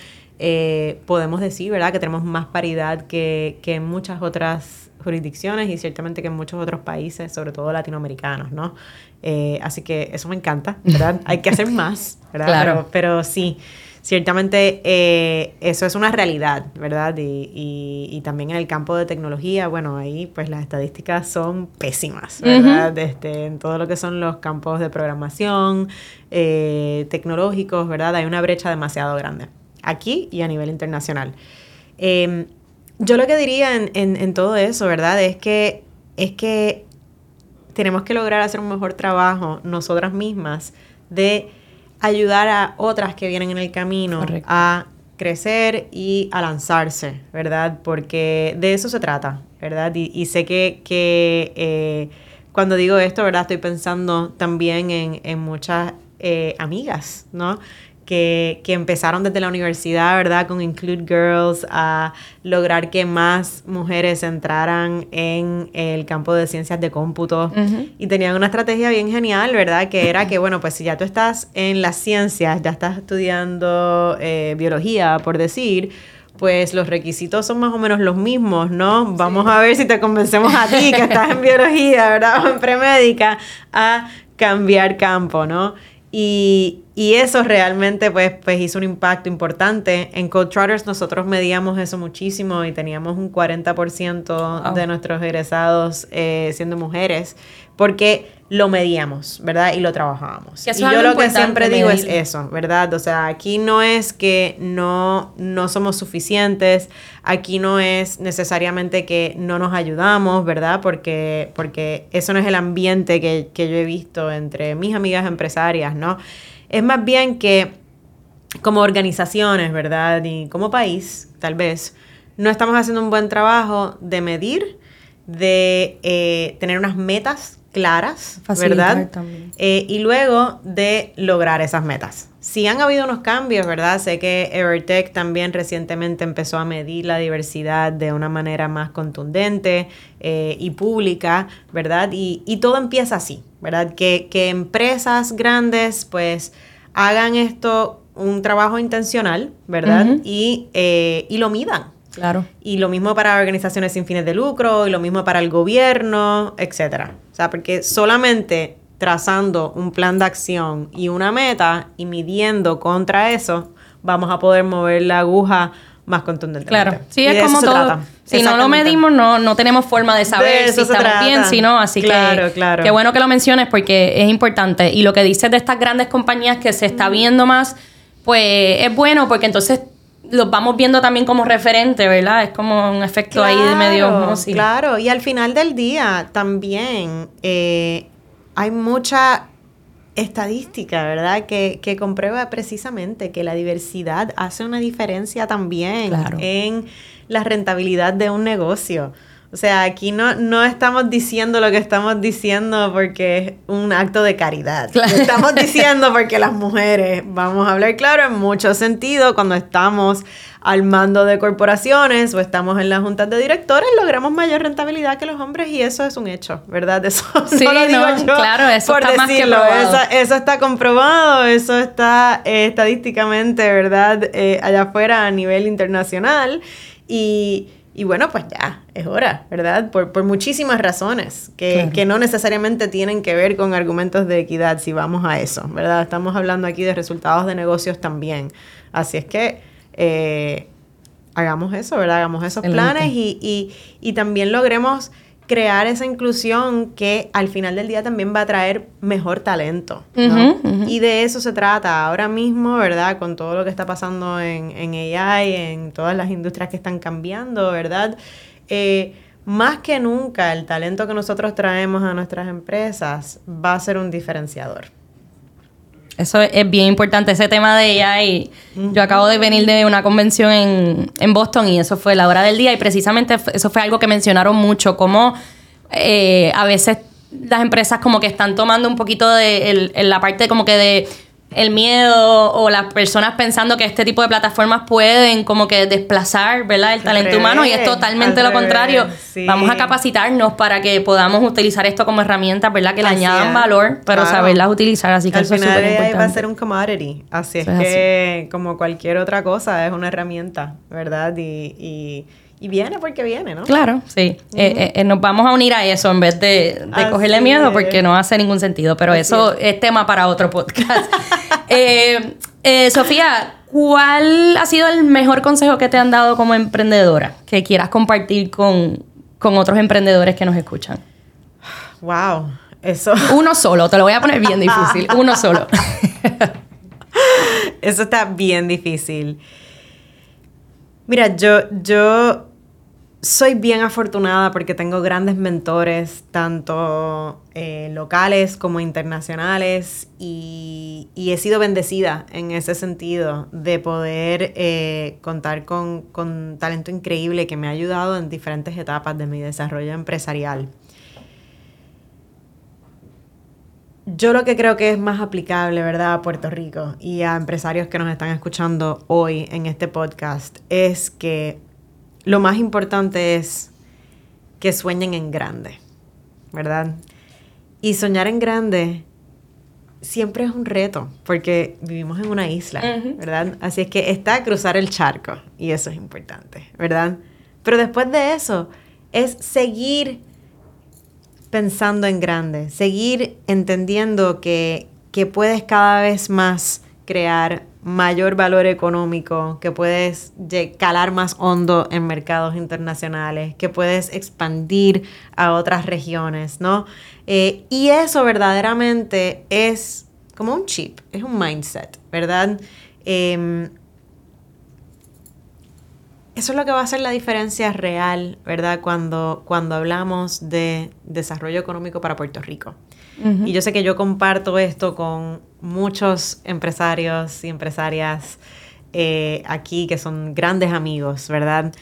podemos decir, ¿verdad? Que tenemos más paridad que, que en muchas otras jurisdicciones y ciertamente que en muchos otros países, sobre todo latinoamericanos, ¿no? Eh, así que eso me encanta, ¿verdad? Hay que hacer más, ¿verdad? Claro. Pero, sí, ciertamente eh, eso es una realidad, ¿verdad? Y, y, también en el campo de tecnología, bueno, ahí pues las estadísticas son pésimas, ¿verdad? este, en todo lo que son los campos de programación eh, tecnológicos, ¿verdad? Hay una brecha demasiado grande, aquí y a nivel internacional. Em, yo lo que diría en, en, todo eso, ¿verdad? Es que, es que tenemos que lograr hacer un mejor trabajo nosotras mismas de ayudar a otras que vienen en el camino a crecer y a lanzarse, ¿verdad? Porque de eso se trata, ¿verdad? Y, sé que, que eh, cuando digo esto, ¿verdad? Estoy pensando también en, en muchas eh, amigas, ¿no? Que, empezaron desde la universidad, ¿verdad? Con Include Girls, a lograr que más mujeres entraran en el campo de ciencias de cómputo. Y tenían una estrategia bien genial, ¿verdad? Que era que, bueno, pues si ya tú estás en las ciencias, ya estás estudiando eh, biología, por decir, pues los requisitos son más o menos los mismos, ¿no? Vamos a ver si te convencemos a ti que estás en biología, ¿verdad? O en premédica, a cambiar campo, ¿no? Y, y eso realmente pues, pues hizo un impacto importante. En Code Trotters nosotros medíamos eso muchísimo y teníamos un 40% de nuestros egresados eh, siendo mujeres porque lo medíamos, ¿verdad? Y lo trabajábamos. Y yo lo que siempre digo es eso, ¿verdad? O sea, aquí no es que no, no somos suficientes, aquí no es necesariamente que no nos ayudamos, ¿verdad? Porque, porque eso no es el ambiente que, que yo he visto entre mis amigas empresarias, ¿no? Es más bien que como organizaciones, ¿verdad? Y como país, tal vez, no estamos haciendo un buen trabajo de medir, de eh, tener unas metas claras, ¿verdad? Eh, y luego de lograr esas metas. Si han habido unos cambios, ¿verdad? Sé que Evertech también recientemente empezó a medir la diversidad de una manera más contundente eh, y pública, ¿verdad? Y, todo empieza así, ¿verdad? Que, empresas grandes pues hagan esto un trabajo intencional, ¿verdad? y, eh, y lo midan, Claro. Y lo mismo para organizaciones sin fines de lucro, y lo mismo para el gobierno, etcétera. O sea, porque solamente trazando un plan de acción y una meta y midiendo contra eso, vamos a poder mover la aguja más contundentemente. Claro, sí, es como todo. Si no lo medimos, no, no tenemos forma de saber si estamos bien, si no. Así que claro. qué bueno que lo menciones porque es importante. Y lo que dices de estas grandes compañías que se está viendo más, pues es bueno porque entonces los vamos viendo también como referente, ¿verdad? Es como un efecto ahí de medio... Claro, y al final del día también eh, hay mucha estadística, ¿verdad? Que, que, comprueba precisamente que la diversidad hace una diferencia también en la rentabilidad de un negocio. O sea, aquí no, no estamos diciendo lo que estamos diciendo porque es un acto de caridad. Lo estamos diciendo porque las mujeres, vamos a hablar claro, en mucho sentido, cuando estamos al mando de corporaciones o estamos en las juntas de directores, logramos mayor rentabilidad que los hombres y eso es un hecho, ¿verdad? Eso sí, no lo digo yo claro, eso está más que probado. Eso, está comprobado, eso está eh, estadísticamente, ¿verdad? Eh, allá afuera a nivel internacional y y bueno, pues ya, es hora, ¿verdad? Por, por muchísimas razones que, que, no necesariamente tienen que ver con argumentos de equidad, si vamos a eso, ¿verdad? Estamos hablando aquí de resultados de negocios también. Así es que eh, hagamos eso, ¿verdad? Hagamos esos planes y, y, y también logremos crear esa inclusión que al final del día también va a traer mejor talento. Y de eso se trata ahora mismo, ¿verdad? Con todo lo que está pasando en, en AI, en todas las industrias que están cambiando, ¿verdad? Eh, más que nunca el talento que nosotros traemos a nuestras empresas va a ser un diferenciador. Eso es bien importante, ese tema de AI. Yo acabo de venir de una convención en, Boston y eso fue la hora del día y precisamente eso fue algo que mencionaron mucho, como eh, a veces las empresas como que están tomando un poquito de la parte como que de el miedo o las personas pensando que este tipo de plataformas pueden como que desplazar, ¿verdad? El talento humano y es totalmente lo contrario. Vamos a capacitarnos para que podamos utilizar esto como herramienta, ¿verdad? Que le añadan valor, pero saberlas utilizar, así que eso es súper importante. va a ser un commodity, así es, que como cualquier otra cosa es una herramienta, ¿verdad? y y viene porque viene, ¿no? Claro, sí. Eh, eh, eh, nos vamos a unir a eso en vez de, cogerle miedo porque no hace ningún sentido. Pero eso es. tema para otro podcast. Sofía, ¿cuál ha sido el mejor consejo que te han dado como emprendedora que quieras compartir con, con otros emprendedores que nos escuchan? Wow, eso. Uno solo, te lo voy a poner bien difícil. Uno solo. eso está bien difícil. Mira, yo, yo soy bien afortunada porque tengo grandes mentores, tanto eh, locales como internacionales, y, he sido bendecida en ese sentido de poder eh, contar con, con, talento increíble que me ha ayudado en diferentes etapas de mi desarrollo empresarial. Yo lo que creo que es más aplicable, ¿verdad?, a Puerto Rico y a empresarios que nos están escuchando hoy en este podcast es que lo más importante es que sueñen en grande, ¿verdad? Y soñar en grande siempre es un reto, porque vivimos en una isla, ¿verdad? Así es que está cruzar el charco, y eso es importante, ¿verdad? Pero después de eso, es seguir pensando en grande, seguir entendiendo que, que puedes cada vez más crear mayor valor económico, que puedes calar más hondo en mercados internacionales, que puedes expandir a otras regiones, ¿no? Eh, y eso verdaderamente es como un chip, es un mindset, ¿verdad? Em, eso es lo que va a hacer la diferencia real, ¿verdad? Cuando, cuando hablamos de desarrollo económico para Puerto Rico. Y yo sé que yo comparto esto con muchos empresarios y empresarias eh, aquí que son grandes amigos, ¿verdad?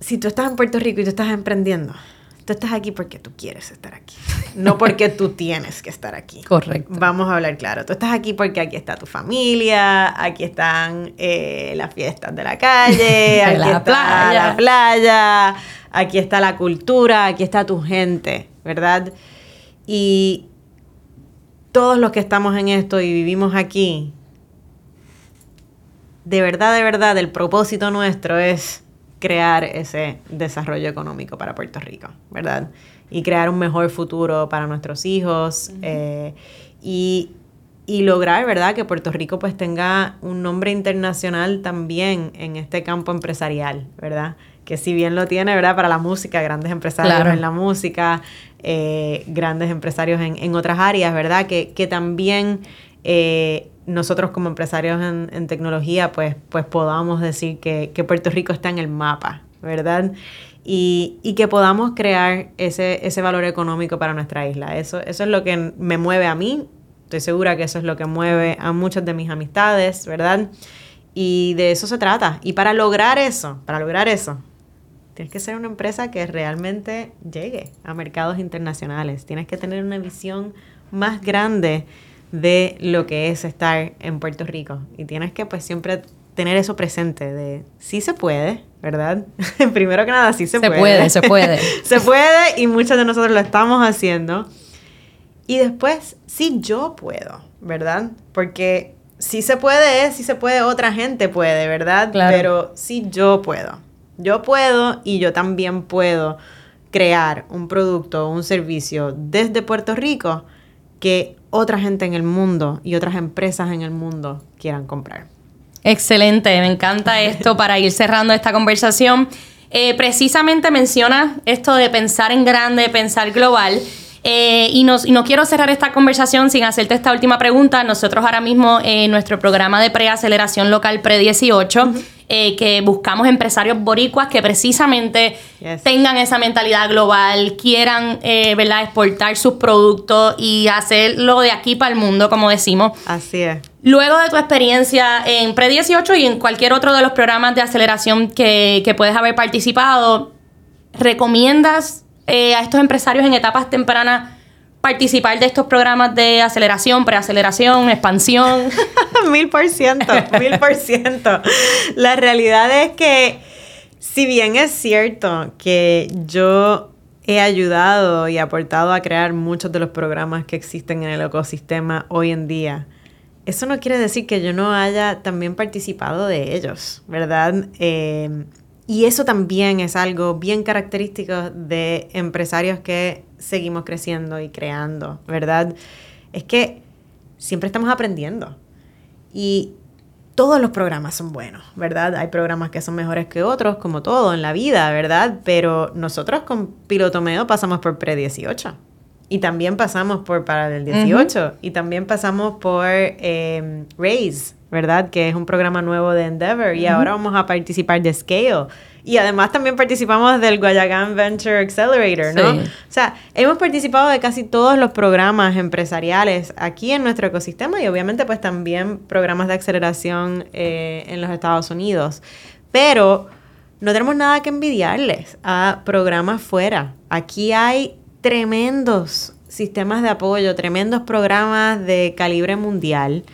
Si tú estás en Puerto Rico y tú estás emprendiendo, tú estás aquí porque tú quieres estar aquí, no porque tú tienes que estar aquí. Correcto. Vamos a hablar claro. Tú estás aquí porque aquí está tu familia, aquí están eh, las fiestas de la calle, aquí la está playa. la playa, aquí está la cultura, aquí está tu gente, ¿verdad? Y todos los que estamos en esto y vivimos aquí, de verdad, de verdad, el propósito nuestro es crear ese desarrollo económico para Puerto Rico, ¿verdad? Y crear un mejor futuro para nuestros hijos eh, y, y, lograr, ¿verdad? Que Puerto Rico pues tenga un nombre internacional también en este campo empresarial, ¿verdad? Que si bien lo tiene, ¿verdad? Para la música, grandes empresarios en la música, eh, grandes empresarios en, otras áreas, ¿verdad? Que, también eh, nosotros como empresarios en, tecnología, pues, pues podamos decir que, Puerto Rico está en el mapa, ¿verdad? Y, que podamos crear ese, ese valor económico para nuestra isla. Eso, eso es lo que me mueve a mí. Estoy segura que eso es lo que mueve a muchas de mis amistades, ¿verdad? Y de eso se trata. Y para lograr eso, para lograr eso, Tienes que ser una empresa que realmente llegue a mercados internacionales. Tienes que tener una visión más grande de lo que es estar en Puerto Rico. Y tienes que pues siempre tener eso presente de sí se puede, ¿verdad? Primero que nada, sí se, se puede. Se puede, se puede y muchos de nosotros lo estamos haciendo. Y después, sí yo puedo, ¿verdad? Porque sí se puede es, sí se puede, otra gente puede, ¿verdad? Claro. Pero sí yo puedo. Yo puedo y yo también puedo crear un producto o un servicio desde Puerto Rico que otra gente en el mundo y otras empresas en el mundo quieran comprar. Excelente, me encanta esto para ir cerrando esta conversación. eh, precisamente menciona esto de pensar en grande, pensar global. Eh, y, nos, no quiero cerrar esta conversación sin hacerte esta última pregunta. Nosotros ahora mismo en nuestro programa de preaceleración local pre-18, eh, que buscamos empresarios boricuas que precisamente tengan esa mentalidad global, quieran eh, ¿verdad? exportar sus productos y hacerlo de aquí para el mundo, como decimos. Así es. Luego de tu experiencia en Pre-18 y en cualquier otro de los programas de aceleración que, que puedes haber participado, ¿recomiendas eh, a estos empresarios en etapas tempranas participar de estos programas de aceleración, preaceleración, expansión? mil por ciento, mil por ciento. La realidad es que, si bien es cierto que yo he ayudado y aportado a crear muchos de los programas que existen en el ecosistema hoy en día, eso no quiere decir que yo no haya también participado de ellos, ¿verdad? Eh, y eso también es algo bien característico de empresarios que seguimos creciendo y creando, ¿verdad? Es que siempre estamos aprendiendo. Y todos los programas son buenos, ¿verdad? Hay programas que son mejores que otros, como todo en la vida, ¿verdad? Pero nosotros con Pilotomeo pasamos por Pre-18. Y también pasamos por Paralel 18. Y también pasamos por eh, Raise, ¿verdad? Que es un programa nuevo de Endeavor y ahora vamos a participar de Scale. Y además también participamos del Guayagán Venture Accelerator, ¿no? O sea, hemos participado de casi todos los programas empresariales aquí en nuestro ecosistema y obviamente pues también programas de aceleración eh, en los Estados Unidos. Pero no tenemos nada que envidiarles a programas fuera. Aquí hay tremendos sistemas de apoyo, tremendos programas de calibre mundial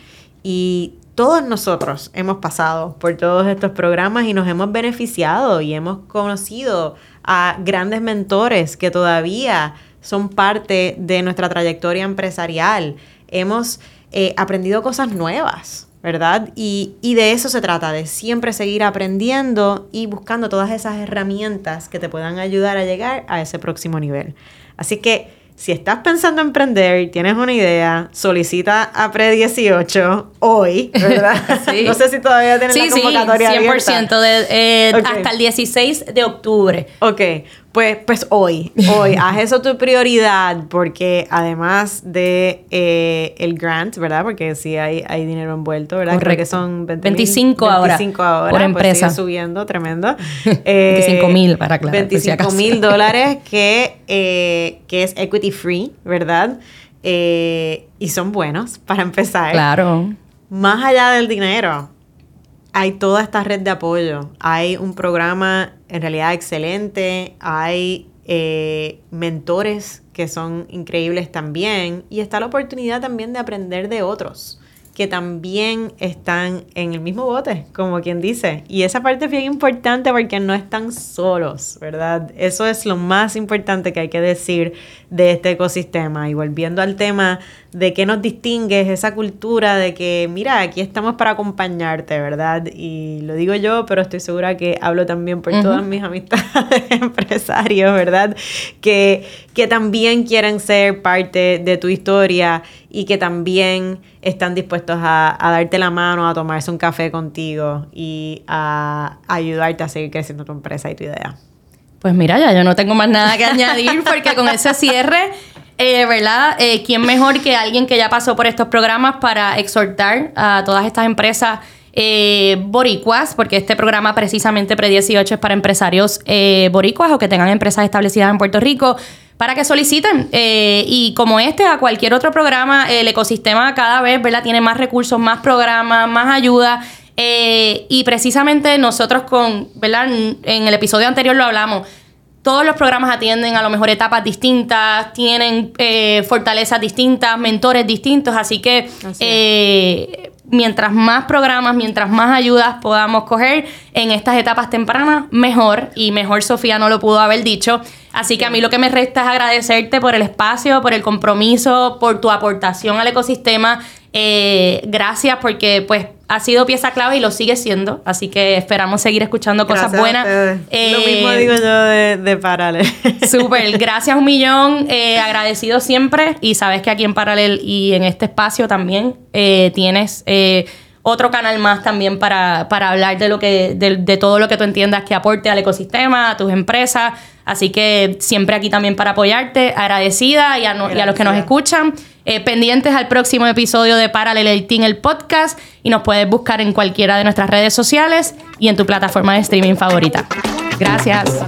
y todos nosotros hemos pasado por todos estos programas y nos hemos beneficiado y hemos conocido a grandes mentores que todavía son parte de nuestra trayectoria empresarial. Hemos eh, aprendido cosas nuevas, ¿verdad? Y, y de eso se trata, de siempre seguir aprendiendo y buscando todas esas herramientas que te puedan ayudar a llegar a ese próximo nivel. Así que si estás pensando en emprender y tienes una idea, solicita a Pre18 hoy, ¿verdad? sí. No sé si todavía tienes la convocatoria sí, 100% De, eh, hasta el 16 de octubre. Ok, pues, pues hoy, hoy, haz eso tu prioridad porque además de eh, el grant, ¿verdad? Porque sí hay, hay dinero envuelto, ¿verdad? Creo que son 25 ahora. 25 ahora. Por pues empresa. Sigue subiendo, tremendo. 25 mil, para aclarar. 25 mil dólares que, eh, que es equity free, ¿verdad? Eh, y son buenos para empezar. Claro. Más allá del dinero, hay toda esta red de apoyo. Hay un programa en realidad excelente. Hay eh, mentores que son increíbles también. Y está la oportunidad también de aprender de otros que también están en el mismo bote, como quien dice. Y esa parte es bien importante porque no están solos, ¿verdad? Eso es lo más importante que hay que decir de este ecosistema. Y volviendo al tema de qué nos distingue, es esa cultura de que, mira, aquí estamos para acompañarte, ¿verdad? Y lo digo yo, pero estoy segura que hablo también por todas mis amistades empresarios, ¿verdad? Que, que también quieren ser parte de tu historia y que también están dispuestos a, darte la mano, a tomarse un café contigo y a, ayudarte a seguir creciendo tu empresa y tu idea. Pues mira, ya yo no tengo más nada que añadir porque con ese cierre, eh, ¿verdad? Eh, ¿Quién mejor que alguien que ya pasó por estos programas para exhortar a todas estas empresas eh, boricuas, porque este programa precisamente Pre-18 es para empresarios boricuas o que tengan empresas establecidas en Puerto Rico para que soliciten. Eh, y como este, a cualquier otro programa, el ecosistema cada vez ¿verdad? tiene más recursos, más programas, más ayuda. Eh, y precisamente nosotros con, ¿verdad? En el episodio anterior lo hablamos. Todos los programas atienden a lo mejor etapas distintas, tienen eh, fortalezas distintas, mentores distintos, así que mientras más programas, mientras más ayudas podamos coger en estas etapas tempranas, mejor. Y mejor Sofía no lo pudo haber dicho. Así que a mí lo que me resta es agradecerte por el espacio, por el compromiso, por tu aportación al ecosistema. Eh, gracias porque pues ha sido pieza clave y lo sigue siendo. Así que esperamos seguir escuchando cosas buenas. Eh, lo mismo digo yo de, de Paralel. Súper, gracias un millón. Eh, agradecido siempre. Y sabes que aquí en Paralel y en este espacio también tienes otro canal más también para, para hablar de, lo que, de, de todo lo que tú entiendas que aporte al ecosistema, a tus empresas. Así que siempre aquí también para apoyarte, agradecida y a, no- y a los que nos escuchan. Eh, pendientes al próximo episodio de Parallel 18, el podcast. Y nos puedes buscar en cualquiera de nuestras redes sociales y en tu plataforma de streaming favorita. Gracias.